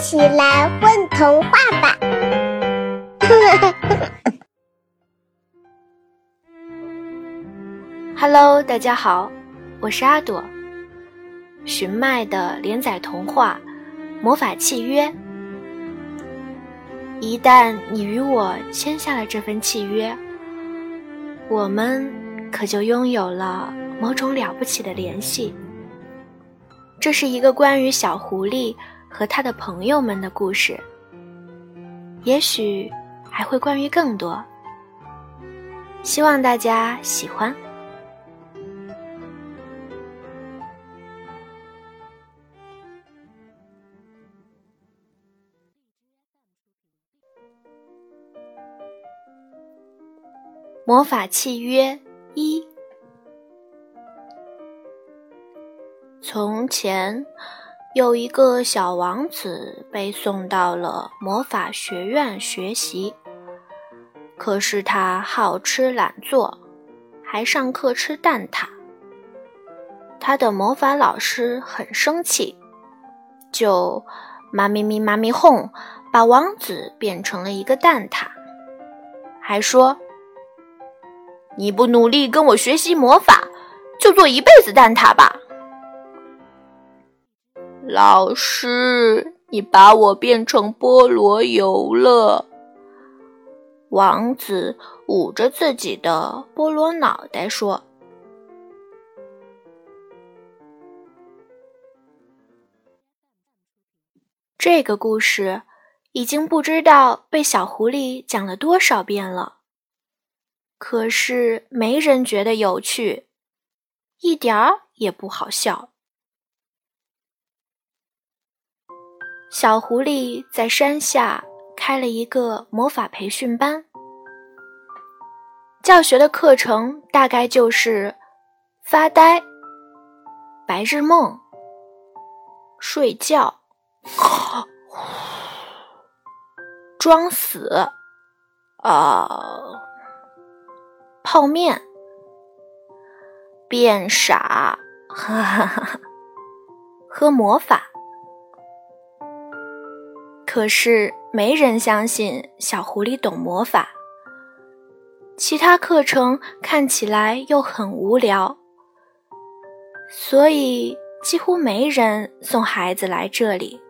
起来混童话吧！Hello，大家好，我是阿朵。寻麦的连载童话《魔法契约》，一旦你与我签下了这份契约，我们可就拥有了某种了不起的联系。这是一个关于小狐狸和他的朋友们的故事，也许还会关于更多。希望大家喜欢。魔法契约一。从前，有一个小王子被送到了魔法学院学习。可是他好吃懒做，还上课吃蛋挞。他的魔法老师很生气，就妈咪咪妈咪哄，把王子变成了一个蛋挞，还说：“你不努力跟我学习魔法，就做一辈子蛋挞吧。”老师，你把我变成菠萝油了。王子捂着自己的菠萝脑袋说：“这个故事已经不知道被小狐狸讲了多少遍了，可是没人觉得有趣，一点儿也不好笑。”小狐狸在山下开了一个魔法培训班，教学的课程大概就是发呆、白日梦、睡觉、装死、啊、泡面、变傻、哈哈哈喝魔法。可是没人相信小狐狸懂魔法，其他课程看起来又很无聊，所以几乎没人送孩子来这里。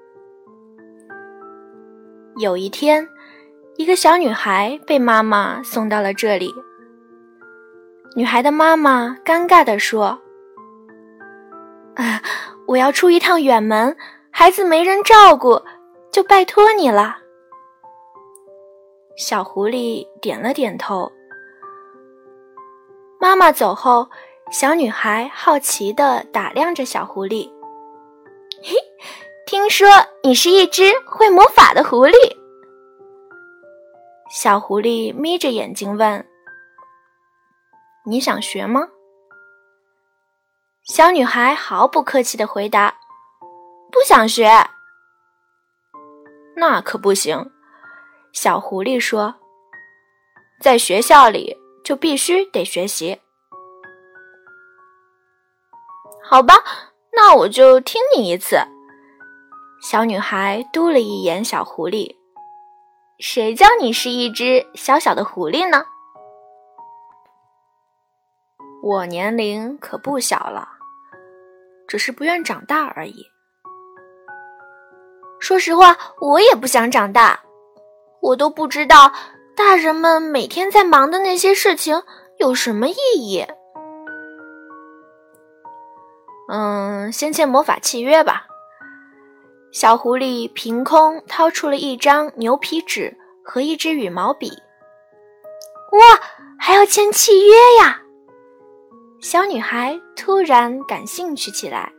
有一天，一个小女孩被妈妈送到了这里。女孩的妈妈尴尬地说：“啊，我要出一趟远门，孩子没人照顾。”就拜托你了，小狐狸点了点头。妈妈走后，小女孩好奇地打量着小狐狸。嘿，听说你是一只会魔法的狐狸。小狐狸眯着眼睛问：“你想学吗？”小女孩毫不客气地回答：“不想学。”那可不行，小狐狸说：“在学校里就必须得学习。”好吧，那我就听你一次。小女孩嘟了一眼小狐狸：“谁叫你是一只小小的狐狸呢？”我年龄可不小了，只是不愿长大而已。说实话，我也不想长大。我都不知道大人们每天在忙的那些事情有什么意义。嗯，先签魔法契约吧。小狐狸凭空掏出了一张牛皮纸和一支羽毛笔。哇，还要签契约呀！小女孩突然感兴趣起来。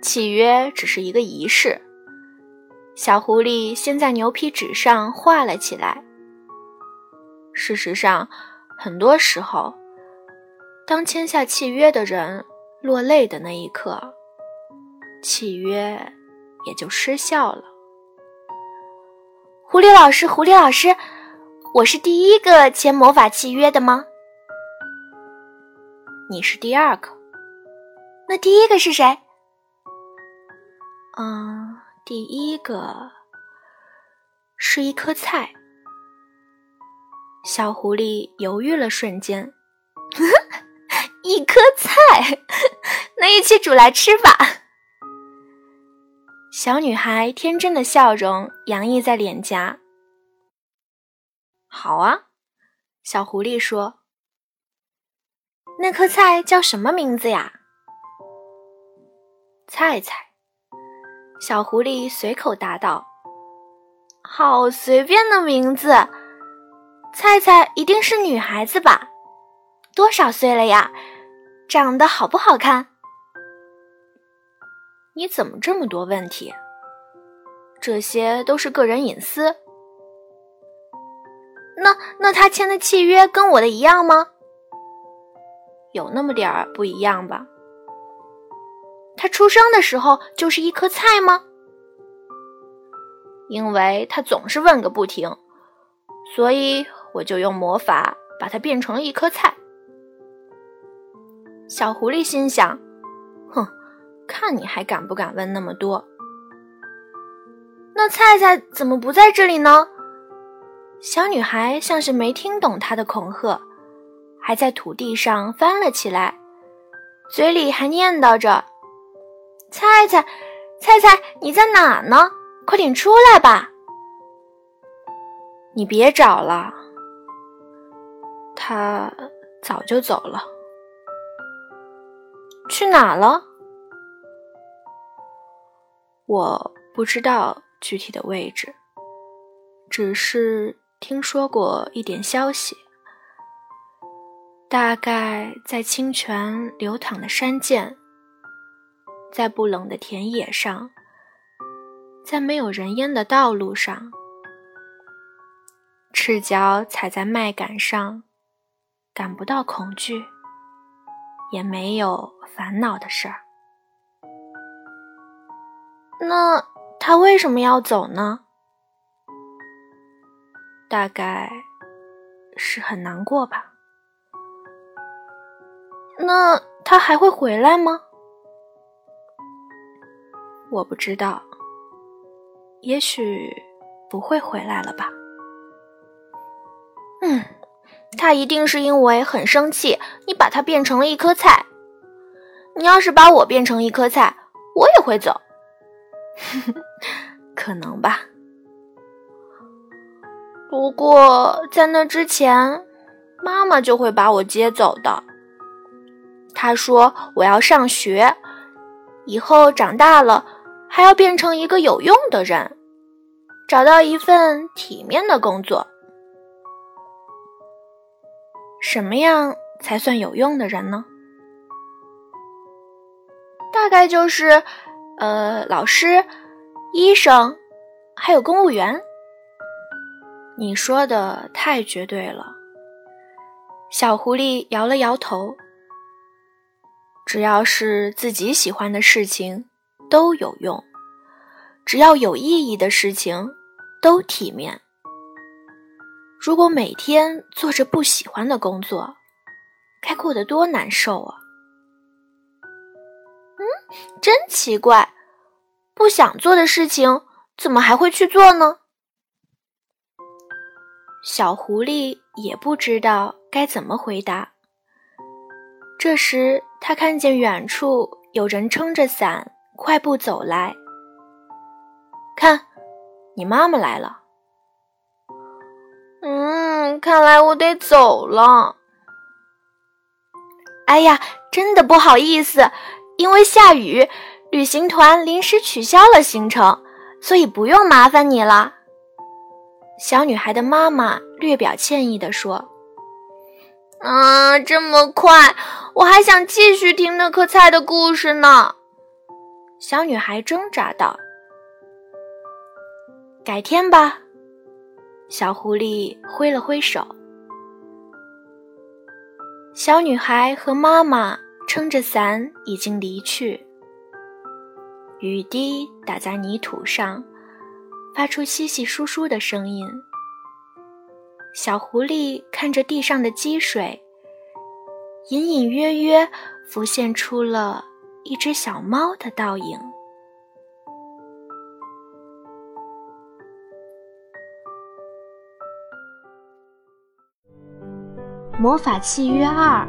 契约只是一个仪式。小狐狸先在牛皮纸上画了起来。事实上，很多时候，当签下契约的人落泪的那一刻，契约也就失效了。狐狸老师，狐狸老师，我是第一个签魔法契约的吗？你是第二个。那第一个是谁？嗯，第一个是一颗菜。小狐狸犹豫了瞬间，一颗菜，那一起煮来吃吧。小女孩天真的笑容洋溢在脸颊。好啊，小狐狸说：“那颗菜叫什么名字呀？”菜菜。小狐狸随口答道：“好随便的名字，菜菜一定是女孩子吧？多少岁了呀？长得好不好看？”你怎么这么多问题？这些都是个人隐私。那那他签的契约跟我的一样吗？有那么点儿不一样吧。他出生的时候就是一颗菜吗？因为他总是问个不停，所以我就用魔法把它变成了一颗菜。小狐狸心想：“哼，看你还敢不敢问那么多？”那菜菜怎么不在这里呢？小女孩像是没听懂他的恐吓，还在土地上翻了起来，嘴里还念叨着。菜菜，菜菜，你在哪呢？快点出来吧！你别找了，他早就走了。去哪了？我不知道具体的位置，只是听说过一点消息，大概在清泉流淌的山涧。在不冷的田野上，在没有人烟的道路上，赤脚踩在麦秆上，感不到恐惧，也没有烦恼的事儿。那他为什么要走呢？大概是很难过吧。那他还会回来吗？我不知道，也许不会回来了吧。嗯，他一定是因为很生气，你把他变成了一颗菜。你要是把我变成一颗菜，我也会走。可能吧。不过在那之前，妈妈就会把我接走的。她说我要上学，以后长大了。还要变成一个有用的人，找到一份体面的工作。什么样才算有用的人呢？大概就是，呃，老师、医生，还有公务员。你说的太绝对了。小狐狸摇了摇头。只要是自己喜欢的事情。都有用，只要有意义的事情都体面。如果每天做着不喜欢的工作，该过得多难受啊！嗯，真奇怪，不想做的事情怎么还会去做呢？小狐狸也不知道该怎么回答。这时，他看见远处有人撑着伞。快步走来，看，你妈妈来了。嗯，看来我得走了。哎呀，真的不好意思，因为下雨，旅行团临时取消了行程，所以不用麻烦你了。小女孩的妈妈略表歉意地说：“啊，这么快，我还想继续听那棵菜的故事呢。”小女孩挣扎道：“改天吧。”小狐狸挥了挥手。小女孩和妈妈撑着伞已经离去。雨滴打在泥土上，发出稀稀疏疏的声音。小狐狸看着地上的积水，隐隐约约浮现出了。一只小猫的倒影。《魔法契约二：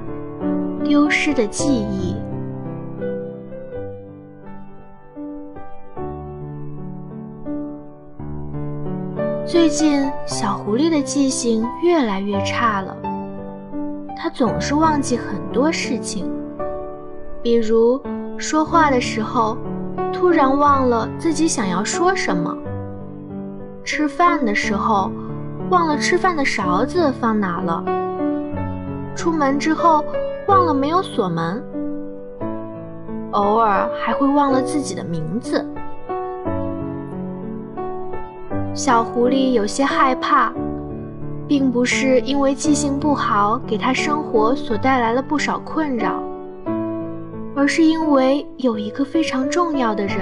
丢失的记忆》。最近，小狐狸的记性越来越差了。它总是忘记很多事情，比如说话的时候，突然忘了自己想要说什么；吃饭的时候，忘了吃饭的勺子放哪了；出门之后，忘了没有锁门；偶尔还会忘了自己的名字。小狐狸有些害怕，并不是因为记性不好给它生活所带来了不少困扰，是因为有一个非常重要的人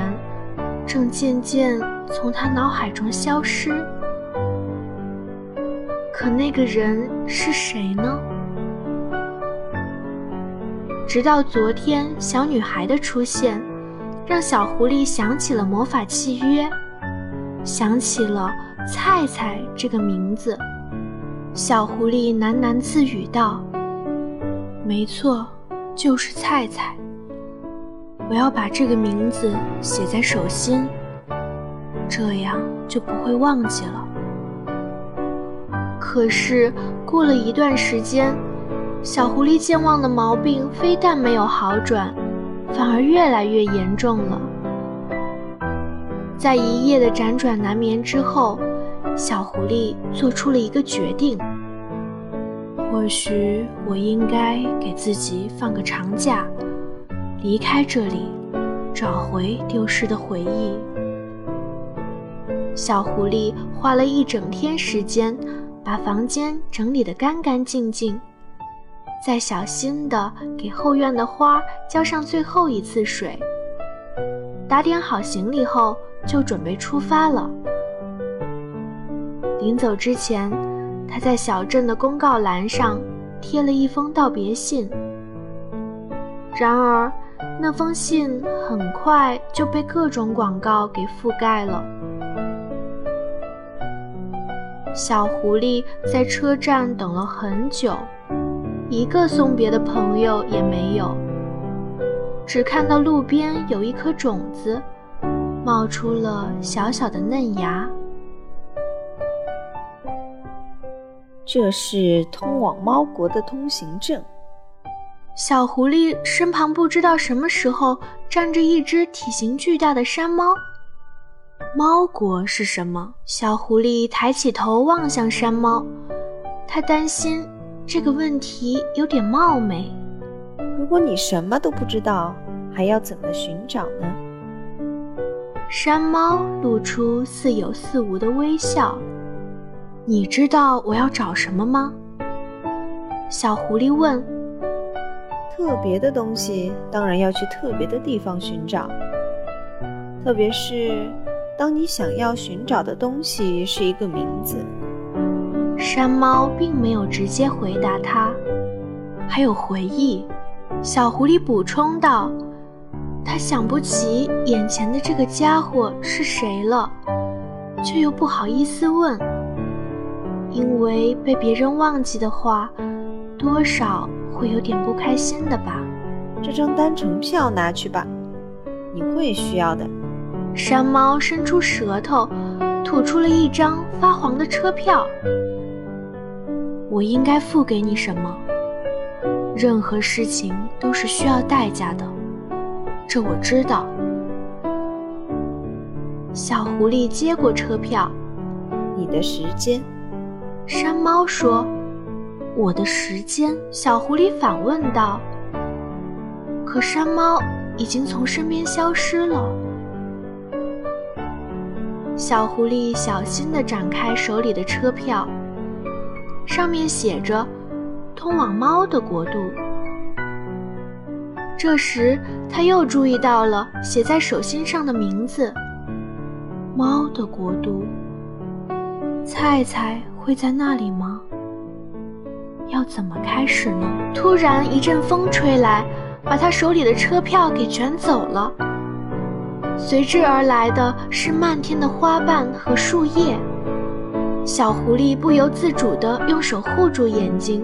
正渐渐从他脑海中消失。可那个人是谁呢？直到昨天，小女孩的出现，让小狐狸想起了魔法契约。想起了“菜菜”这个名字，小狐狸喃喃自语道：“没错，就是菜菜。我要把这个名字写在手心，这样就不会忘记了。”可是过了一段时间，小狐狸健忘的毛病非但没有好转，反而越来越严重了。在一夜的辗转难眠之后，小狐狸做出了一个决定：或许我应该给自己放个长假，离开这里，找回丢失的回忆。小狐狸花了一整天时间，把房间整理得干干净净，再小心地给后院的花浇上最后一次水，打点好行李后。就准备出发了。临走之前，他在小镇的公告栏上贴了一封道别信。然而，那封信很快就被各种广告给覆盖了。小狐狸在车站等了很久，一个送别的朋友也没有，只看到路边有一颗种子。冒出了小小的嫩芽。这是通往猫国的通行证。小狐狸身旁不知道什么时候站着一只体型巨大的山猫。猫国是什么？小狐狸抬起头望向山猫，他担心这个问题有点冒昧。如果你什么都不知道，还要怎么寻找呢？山猫露出似有似无的微笑。你知道我要找什么吗？小狐狸问。特别的东西当然要去特别的地方寻找，特别是当你想要寻找的东西是一个名字。山猫并没有直接回答他。还有回忆，小狐狸补充道。他想不起眼前的这个家伙是谁了，却又不好意思问，因为被别人忘记的话，多少会有点不开心的吧。这张单程票拿去吧，你会需要的。山猫伸出舌头，吐出了一张发黄的车票。我应该付给你什么？任何事情都是需要代价的。这我知道。小狐狸接过车票。你的时间，山猫说：“我的时间。”小狐狸反问道。可山猫已经从身边消失了。小狐狸小心地展开手里的车票，上面写着“通往猫的国度”。这时，他又注意到了写在手心上的名字——猫的国度。菜菜会在那里吗？要怎么开始呢？突然，一阵风吹来，把他手里的车票给卷走了。随之而来的是漫天的花瓣和树叶。小狐狸不由自主地用手护住眼睛。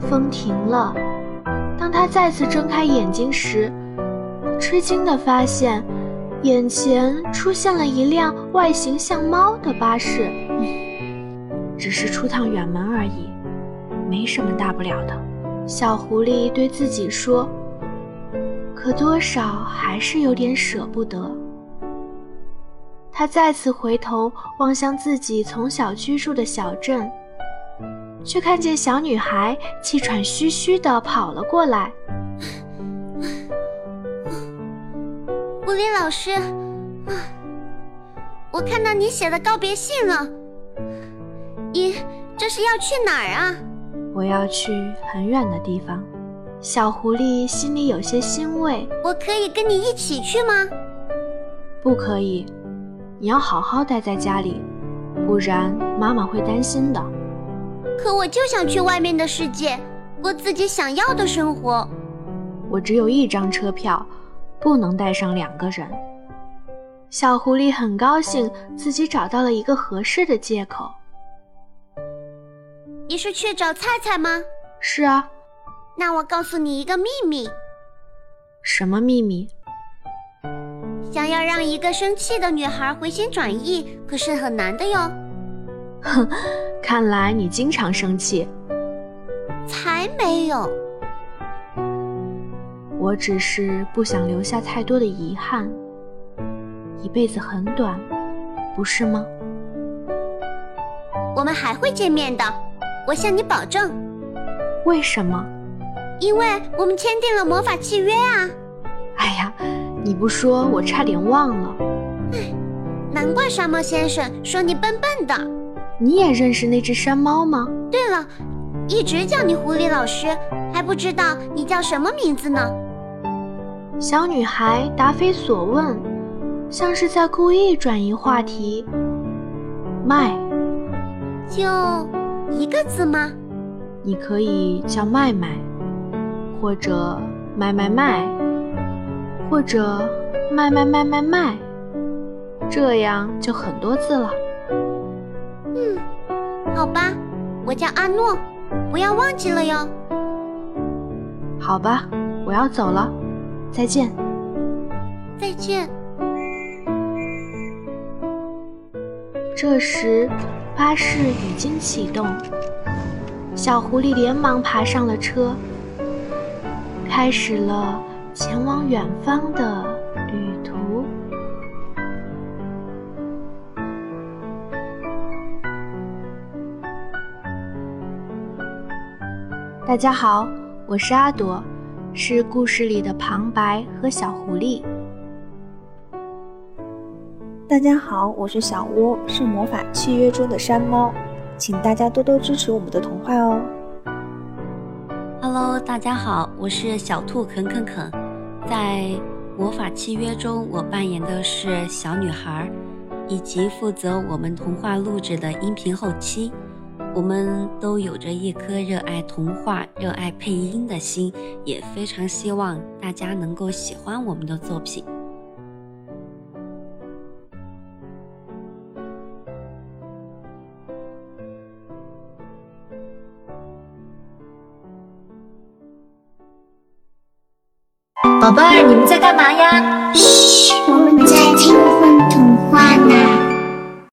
风停了。当他再次睁开眼睛时，吃惊地发现，眼前出现了一辆外形像猫的巴士。只是出趟远门而已，没什么大不了的。小狐狸对自己说，可多少还是有点舍不得。他再次回头望向自己从小居住的小镇，却看见小女孩气喘吁吁地跑了过来。狐狸老师，我看到你写的告别信了。你这是要去哪儿啊？我要去很远的地方。小狐狸心里有些欣慰。我可以跟你一起去吗？不可以，你要好好待在家里，不然妈妈会担心的。可我就想去外面的世界，过自己想要的生活。我只有一张车票，不能带上两个人。小狐狸很高兴自己找到了一个合适的借口。你是去找菜菜吗？是啊。那我告诉你一个秘密。什么秘密？想要让一个生气的女孩回心转意，可是很难的哟。哼，看来你经常生气。才没有。我只是不想留下太多的遗憾。一辈子很短，不是吗？我们还会见面的。我向你保证。为什么？因为我们签订了魔法契约啊！哎呀，你不说我差点忘了。唉，难怪山猫先生说你笨笨的。你也认识那只山猫吗？对了，一直叫你狐狸老师，还不知道你叫什么名字呢？小女孩答非所问，像是在故意转移话题。麦。就。一个字吗？你可以叫麦麦，或者麦麦麦，或者麦麦麦麦麦，这样就很多字了。嗯，好吧，我叫阿诺，不要忘记了哟。好吧，我要走了，再见。再见。这时。巴士已经启动，小狐狸连忙爬上了车，开始了前往远方的旅途。大家好，我是阿朵，是故事里的旁白和小狐狸。大家好，我是小窝，是魔法契约中的山猫，请大家多多支持我们的童话哦。Hello，大家好，我是小兔肯肯肯，在魔法契约中，我扮演的是小女孩，以及负责我们童话录制的音频后期。我们都有着一颗热爱童话、热爱配音的心，也非常希望大家能够喜欢我们的作品。宝贝儿，你们在干嘛呀？嘘，我们在听